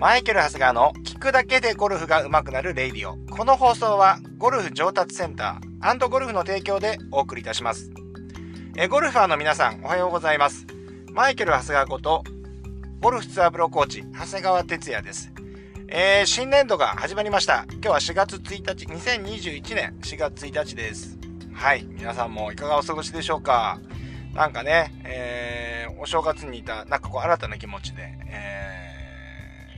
マイケル・ハスガーの聞くだけでゴルフが上手くなる radio。この放送はゴルフ上達センターゴルフの提供でお送りいたします。えゴルファーの皆さん、おはようございます。マイケル・ハスガーこと、ゴルフツアープロコーチ、長谷川哲也です。えー、新年度が始まりました。今日は4月1日、2021年4月1日です。はい。皆さんもいかがお過ごしでしょうか？なんかね、えー、お正月にいた、なんかこう新たな気持ちで、えー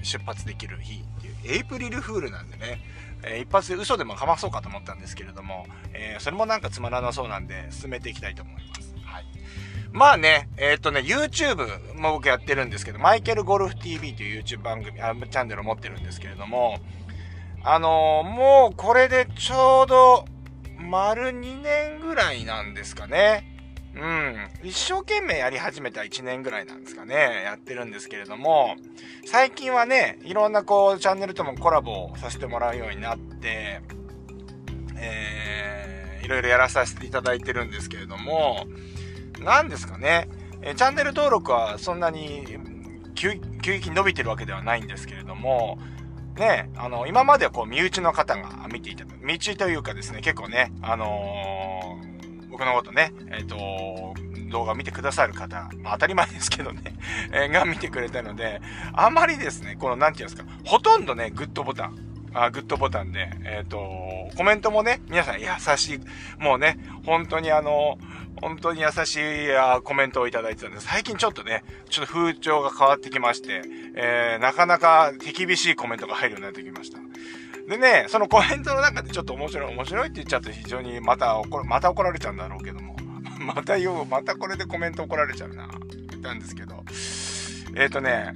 出発できる日っていう、エイプリルフールなんでね、えー、一発で嘘でもかまそうかと思ったんですけれども、えー、それもなんかつまらなそうなんで、進めていきたいと思います。はい。まあね、えー、っとね、YouTube も僕やってるんですけど、マイケルゴルフ TV という YouTube 番組、あチャンネルを持ってるんですけれども、あのー、もうこれでちょうど、丸2年ぐらいなんですかね。うん。一生懸命やり始めた1年ぐらいなんですかね。やってるんですけれども、最近はね、いろんなこう、チャンネルともコラボをさせてもらうようになって、えー、いろいろやらさせていただいてるんですけれども、何ですかね。えチャンネル登録はそんなに急激に伸びてるわけではないんですけれども、ね、あの、今まではこう、身内の方が見ていた、身内というかですね、結構ね、あのー僕のことね、えっ、ー、と、動画を見てくださる方、まあ、当たり前ですけどね、えー、が見てくれたので、あまりですね、この、なんていうんですか、ほとんどね、グッドボタン、あグッドボタンで、えっ、ー、と、コメントもね、皆さん優しい、もうね、本当にあの、本当に優しいあコメントをいただいてたんで、最近ちょっとね、ちょっと風潮が変わってきまして、えー、なかなか手厳しいコメントが入るようになってきました。でね、そのコメントの中でちょっと面白い、面白いって言っちゃうと非常にまた怒また怒られちゃうんだろうけども。また言う、またこれでコメント怒られちゃうな。言ったんですけど。えっ、ー、とね、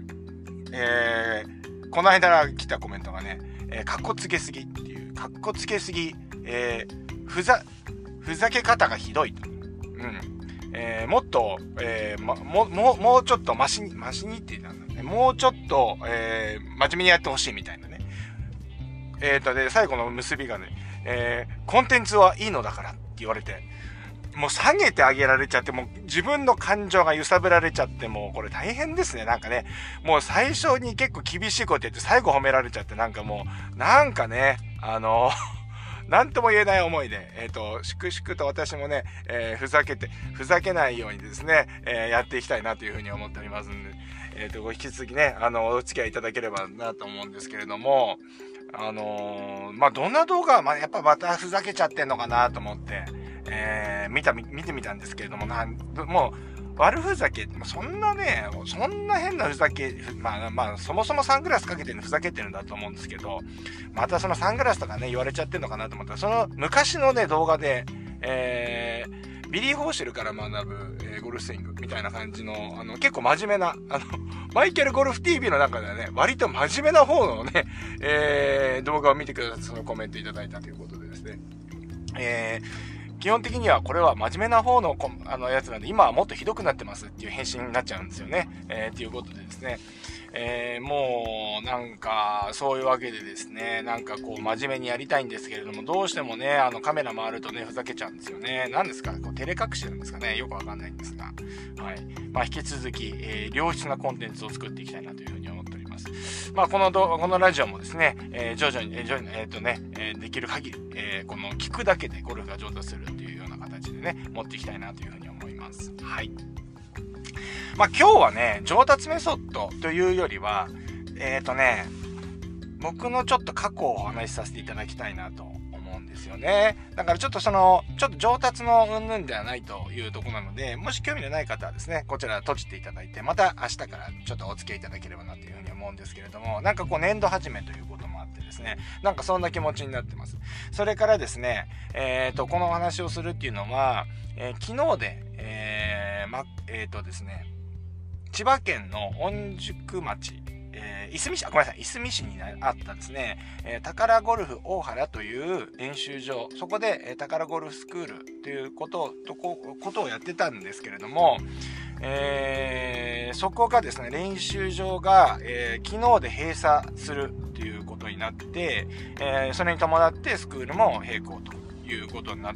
えー、この間来たコメントがね、えー、かっこつけすぎっていう、かっこつけすぎ、えー、ふざ、ふざけ方がひどいと。うん。えー、もっと、えー、ま、も、も、もうちょっとマシに、マシにって言ったんだね。もうちょっと、えー、真面目にやってほしいみたいなね。えっ、ー、と、で、最後の結びがね、えー、コンテンツはいいのだからって言われて、もう下げてあげられちゃって、もう自分の感情が揺さぶられちゃって、もうこれ大変ですね。なんかね、もう最初に結構厳しいこと言って最後褒められちゃって、なんかもう、なんかね、あの なんとも言えない思いで、えっ、ー、と、粛々と私もね、えー、ふざけて、ふざけないようにですね、えー、やっていきたいなというふうに思っておりますんで、えっ、と、ご引き続きね、あの、お付き合いいただければなと思うんですけれども、あの、まあ、どんな動画は、まあ、やっぱまたふざけちゃってんのかなと思って、えー、見た、見てみたんですけれども、なん、もう、悪ふざけ、そんなね、そんな変なふざけ、まあまあ、そもそもサングラスかけてるのふざけてるんだと思うんですけど、またそのサングラスとかね、言われちゃってんのかなと思った。ら、その昔のね、動画で、えー、ビリー・ホーシェルから学ぶ、えー、ゴルフスイングみたいな感じの、あの、結構真面目な、あの、マイケルゴルフ TV の中ではね、割と真面目な方のね、えー、動画を見てくださってそのコメントいただいたということでですね、えー、基本的にはこれは真面目な方のあのやつなんで、今はもっとひどくなってますっていう返信になっちゃうんですよね。えー、ということでですね、えー、もう、なんか、そういうわけでですね、なんかこう、真面目にやりたいんですけれども、どうしてもね、あの、カメラ回るとね、ふざけちゃうんですよね。何ですか？こう、照れ隠しなんですかね？よくわかんないんですが。はい。まあ、引き続き、えー、良質なコンテンツを作っていきたいなというふうにます。まあ、このど、このラジオもですね、えー、徐々に、えー、徐々に、えっ、とね、えできる限り、えこの、聞くだけでゴルフが上達するっていうような形でね、持っていきたいなというふうに思います。はい。まあ、今日はね、上達メソッドというよりは、えっ、ー、とね、僕のちょっと過去をお話しさせていただきたいなとですよね。だからちょっとその、ちょっと上達の云々ではないというとこなので、もし興味のない方はですね、こちら閉じていただいて、また明日からちょっとお付き合いいただければなというふうに思うんですけれども、なんかこう年度始めということもあってですね、なんかそんな気持ちになってます。それからですね、えっ、ー、と、このお話をするっていうのは、えー、昨日で、えー、ま、えっ、とですね、千葉県の御宿町えー、いすみ市、ごめんなさい、いすみ市にあったですね、えー、宝ゴルフ大原という練習場、そこで、えー、宝ゴルフスクールということを、とこことをやってたんですけれども、えー、そこがですね、練習場が、えー、昨日で閉鎖するということになって、えー、それに伴ってスクールも並行ということになっ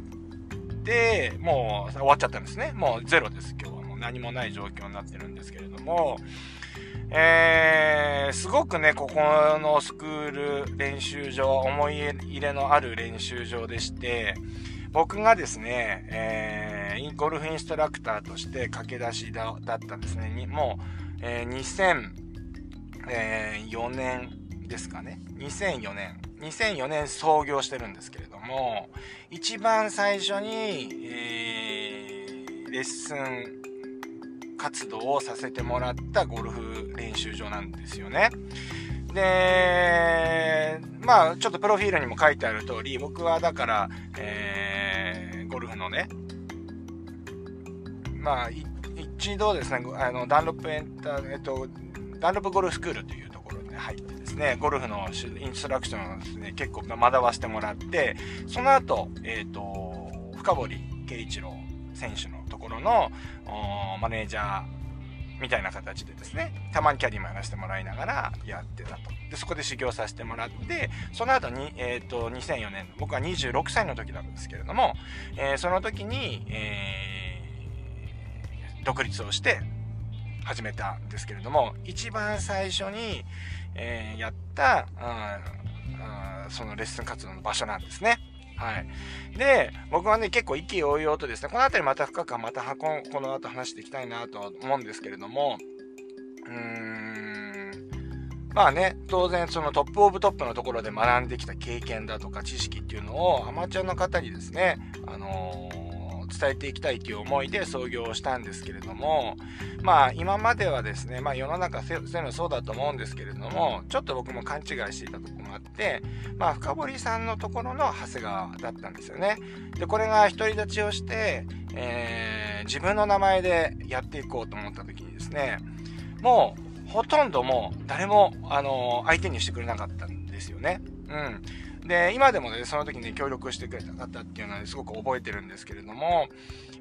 て、もう終わっちゃったんですね。もうゼロです、今日はもう何もない状況になってるんですけれども、えー、すごくね、ここのスクール練習場、思い入れのある練習場でして、僕がですね、えー、ゴルフインストラクターとして駆け出しだったんですね。にもう、えー、2004年ですかね。2004年。2004年創業してるんですけれども、一番最初に、えー、レッスン活動をさせてもらったゴルフ練習場なんですよね。で、まあ、ちょっとプロフィールにも書いてある通り、僕はだから、えー、ゴルフのね、まあ、一度ですね、あの、ダンロップエンター、えっと、ダンロップゴルフスクールというところに入ってですね、ゴルフのインストラクションをですね、結構学ばせてもらって、その後、えっ、ー、と、深堀圭一郎選手のころのマネージャーみたいな形でですね、たまにキャディもやらせてもらいながらやってたと。で、そこで修行させてもらって、その後に、えっ、ー、と、2004年、僕は26歳の時なんですけれども、えー、その時に、えー、独立をして始めたんですけれども、一番最初に、えやった、うんそのレッスン活動の場所なんですね。はい。で、僕はね、結構意気揚々とですね、この辺りまた深くまた箱この後話していきたいなと思うんですけれども、うーん、まあね、当然そのトップオブトップのところで学んできた経験だとか知識っていうのをアマチュアの方にですね、あのー伝えていきたいという思いで創業したんですけれども、まあ今まではですね、まあ世の中そういうのそうだと思うんですけれども、ちょっと僕も勘違いしていたところがあって、まあ深堀さんのところの長谷川だったんですよね。で、これが独り立ちをして、えー、自分の名前でやっていこうと思った時にですね、もうほとんどもう誰も、あのー、相手にしてくれなかったんですよね。うん。で、今でもね、その時に協力してくれた方っていうのは、ね、すごく覚えてるんですけれども、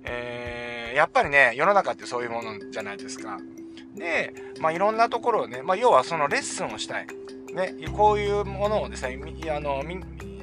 えー、やっぱりね、世の中ってそういうものじゃないですか。で、まあ、いろんなところをね、まあ、要はそのレッスンをしたい。ね、こういうものをですね、あの、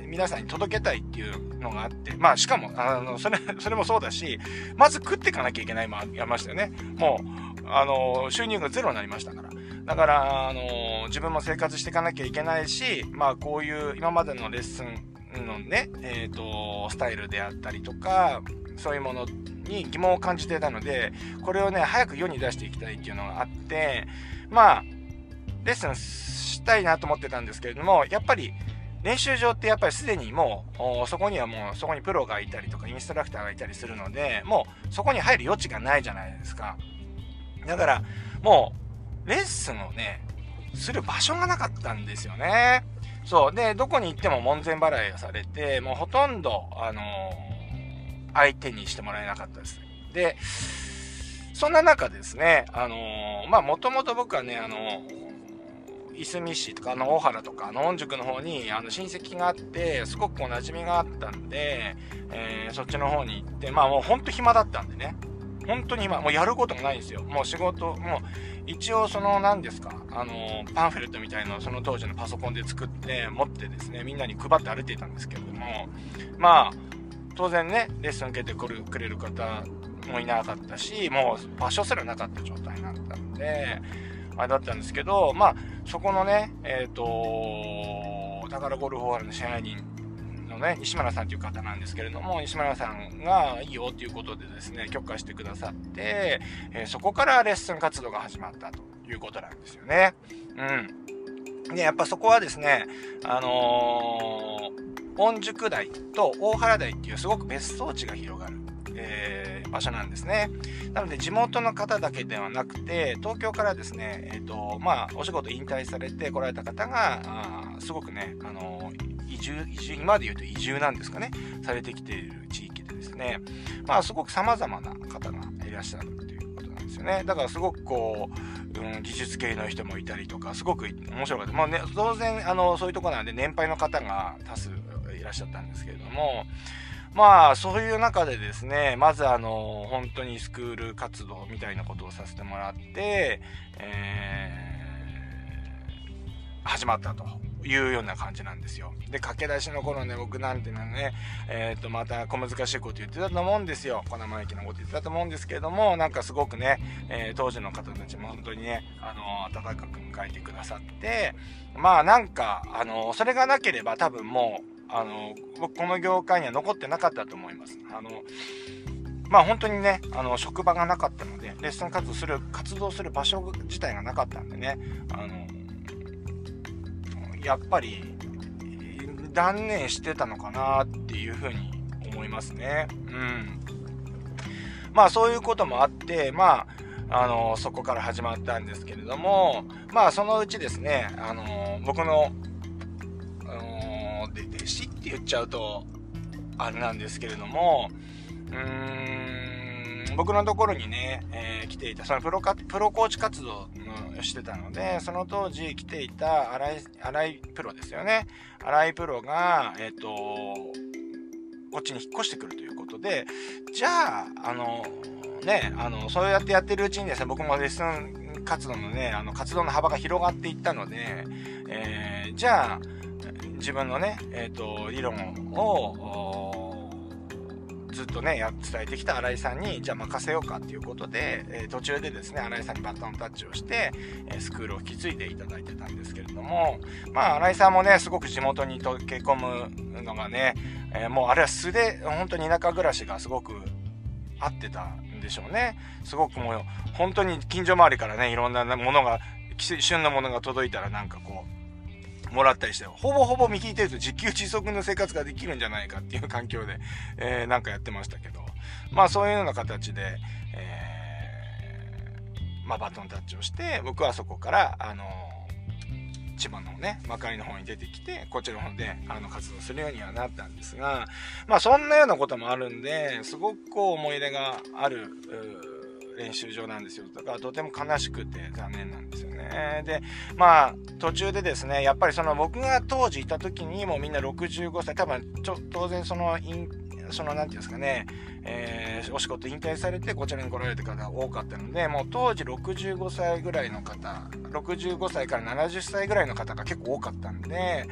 皆さんに届けたいっていうのがあって、まあ、しかも、あの、それ、それもそうだし、まず食っていかなきゃいけないもありましたよね。もう、あの、収入がゼロになりましたから。だから、あの自分も生活していかなきゃいけないし、まあ、こういう今までのレッスンのね、えっ、ー、と、スタイルであったりとか、そういうものに疑問を感じてたので、これをね、早く世に出していきたいっていうのがあって、まあ、レッスンしたいなと思ってたんですけれども、やっぱり、練習場ってやっぱりすでにもう、そこにはもう、そこにプロがいたりとか、インストラクターがいたりするので、もう、そこに入る余地がないじゃないですか。だから、もう、レッスンをね、する場所がなかったんですよね。そう。で、どこに行っても門前払いをされて、もうほとんど、あのー、相手にしてもらえなかったです。で、そんな中ですね、あのー、まあ、もともと僕はね、あのー、いすみ市とか、あの、大原とか、あの、御宿の方に、あの、親戚があって、すごくお馴染みがあったんで、えー、そっちの方に行って、まあ、もうほんと暇だったんでね、本当に今、もうやることもないんですよ。もう仕事、もう、一応その何ですか、あの、パンフレットみたいのをその当時のパソコンで作って持ってですね、みんなに配って歩いていたんですけれども、まあ、当然ね、レッスン受けてくるくれる方もいなかったし、もう場所すらなかった状態だったんで、あれだったんですけど、まあ、そこのね、えっ、ー、と、宝ゴルフホールの支配人のね、西村さんという方なんですけれども、西村さんがいいよということでですね、許可してくださって、え、そこからレッスン活動が始まったということなんですよね。うん。で、やっぱそこはですね、あのー、御宿台と大原台っていうすごく別荘地が広がる。えー、場所なんですね。なので地元の方だけではなくて、東京からですね、え、ー、と、まあ、お仕事引退されて来られた方が、あすごくね、あのー移住、移住、今で言うと移住なんですかね、されてきている地域でですね、まあすごく様々な方がいらっしゃるということなんですよね。だからすごくこう、うん、技術系の人もいたりとか、すごく面白かった。まあね、当然、あの、そういうとこなんで年配の方が多数いらっしゃったんですけれども、まあ、そういう中でですね、まずあの、本当にスクール活動みたいなことをさせてもらって、えー、始まったというような感じなんですよ。で、駆け出しの頃ね、僕なんてのはね、えっ、ー、と、また小難しいこと言ってたと思うんですよ。小生意気なこと言ってたと思うんですけれども、なんかすごくね、えー、当時の方たちも本当にね、あの、温かく迎えてくださって、まあなんか、あの、それがなければ多分もう、あの、僕この業界には残ってなかったと思います。あの、まあ本当にね、あの、職場がなかったので、レッスン活動する、活動する場所自体がなかったんでね、あの、やっぱり断念してたのかなっていうふうに思いますね。うん。まあそういうこともあって、まあ、あの、そこから始まったんですけれども、まあそのうちですね、あの、僕の、で、弟子って言っちゃうと、あれなんですけれども、うーん、僕のところにね、えー、来ていた、そのプロかプロコーチ活動してたので、その当時来ていた新井、新井プロですよね。新井プロが、えっ、ー、と、こっちに引っ越してくるということで、じゃあ、あの、ね、あの、そうやってやってるうちにですね、僕もレッスン活動のね、あの、活動の幅が広がっていったので、えー、じゃあ、自分のね、えっ、と、理論を、ずっとね、伝えてきた新井さんに、じゃあ任せようかっていうことで、えー、途中でですね、新井さんにバトンタッチをして、えー、スクールを引き継いでいただいてたんですけれども、まあ、新井さんもね、すごく地元に溶け込むのがね、えー、もうあれは素で、本当に田舎暮らしがすごく合ってたんでしょうね。すごくもう、本当に近所周りからね、いろんなものが、旬のものが届いたらなんかこう、もらったりして、ほぼほぼ見聞いてると自給自足の生活ができるんじゃないかっていう環境で、えー、なんかやってましたけど、まあそういうような形で、えー、まあバトンタッチをして、僕はそこから、あのー、千葉のね、まかりの方に出てきて、こっちの方で、あの、活動するようにはなったんですが、まあそんなようなこともあるんで、すごくこう思い入れがある、練習場なんですよ。だからとても悲しくて残念なんでね。で、まあ、途中でですね、やっぱりその僕が当時いた時にもみんな65歳、多分ちょ当然その、その、なんていうんですかね、えー、お仕事引退されてこちらに来られた方が多かったので、もう当時65歳ぐらいの方、65歳から70歳ぐらいの方が結構多かったんで、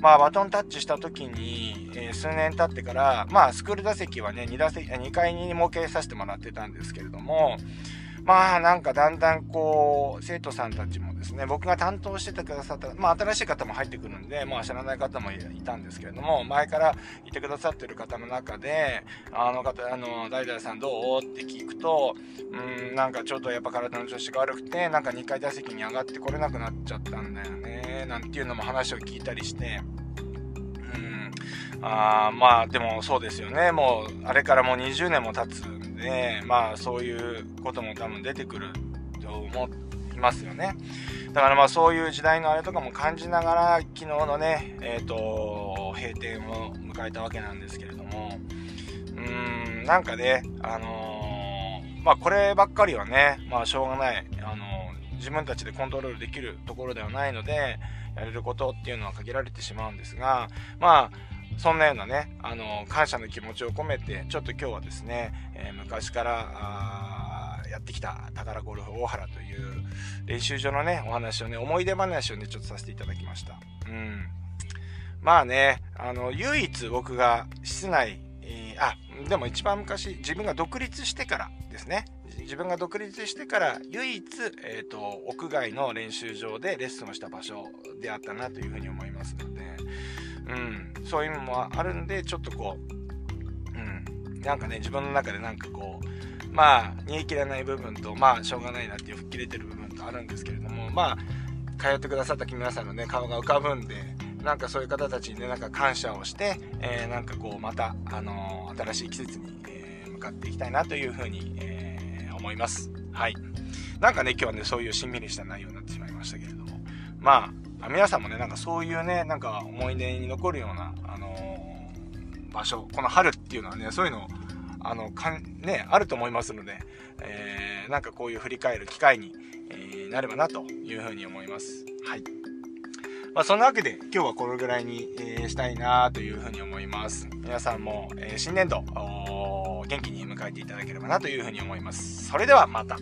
まあ、バトンタッチした時に、えー、数年経ってから、まあ、スクール座席はね、2打席、2階に設けさせてもらってたんですけれども、まあなんかだんだんこう、生徒さんたちもですね、僕が担当しててくださった、まあ新しい方も入ってくるんで、まあ知らない方もいたんですけれども、前からいてくださってる方の中で、あの方、あの、代々さんどう？って聞くと、うん、なんかちょっとやっぱ体の調子が悪くて、なんか2階打席に上がってこれなくなっちゃったんだよね、なんていうのも話を聞いたりして、うん、あまあでもそうですよね、もうあれからもう20年も経つで、まあそういうことも多分出てくると思いますよね。だからまあそういう時代のあれとかも感じながら昨日のね、えっ、ー、と、閉店を迎えたわけなんですけれども、うーん、なんかね、あのー、まあこればっかりはね、まあしょうがない、あのー、自分たちでコントロールできるところではないので、やれることっていうのは限られてしまうんですが、まあ、そんなようなね、あの、感謝の気持ちを込めて、ちょっと今日はですね、えー、昔からやってきた宝ゴルフ大原という練習場のね、お話をね、思い出話をね、ちょっとさせていただきました。うん。まあね、あの、唯一僕が室内、えー、あ、でも一番昔、自分が独立してからですね、自分が独立してから唯一、えーと、屋外の練習場でレッスンをした場所であったなというふうに思います、うん、そういうのもあるんで、ちょっとこう、うん、なんかね、自分の中でなんかこう、まあ、煮え切らない部分と、まあ、しょうがないなっていう吹っ切れてる部分とあるんですけれども、まあ、通ってくださった皆さんのね、顔が浮かぶんで、なんかそういう方たちにね、なんか感謝をして、えー、なんかこう、また、あのー、新しい季節に、えー、向かっていきたいなというふうに、え、思います。はい。なんかね、今日はね、そういうしんみりした内容になってしまいましたけれども、まあ、皆さんもね、なんかそういうね、なんか思い出に残るような、あのー、場所、この春っていうのはね、そういうの、あの、かん、ね、あると思いますので、えー、なんかこういう振り返る機会に、えー、なればなというふうに思います。はい。まあ、そんなわけで今日はこれぐらいに、え、したいなというふうに思います。皆さんも、え、新年度、元気に迎えていただければなというふうに思います。それではまた。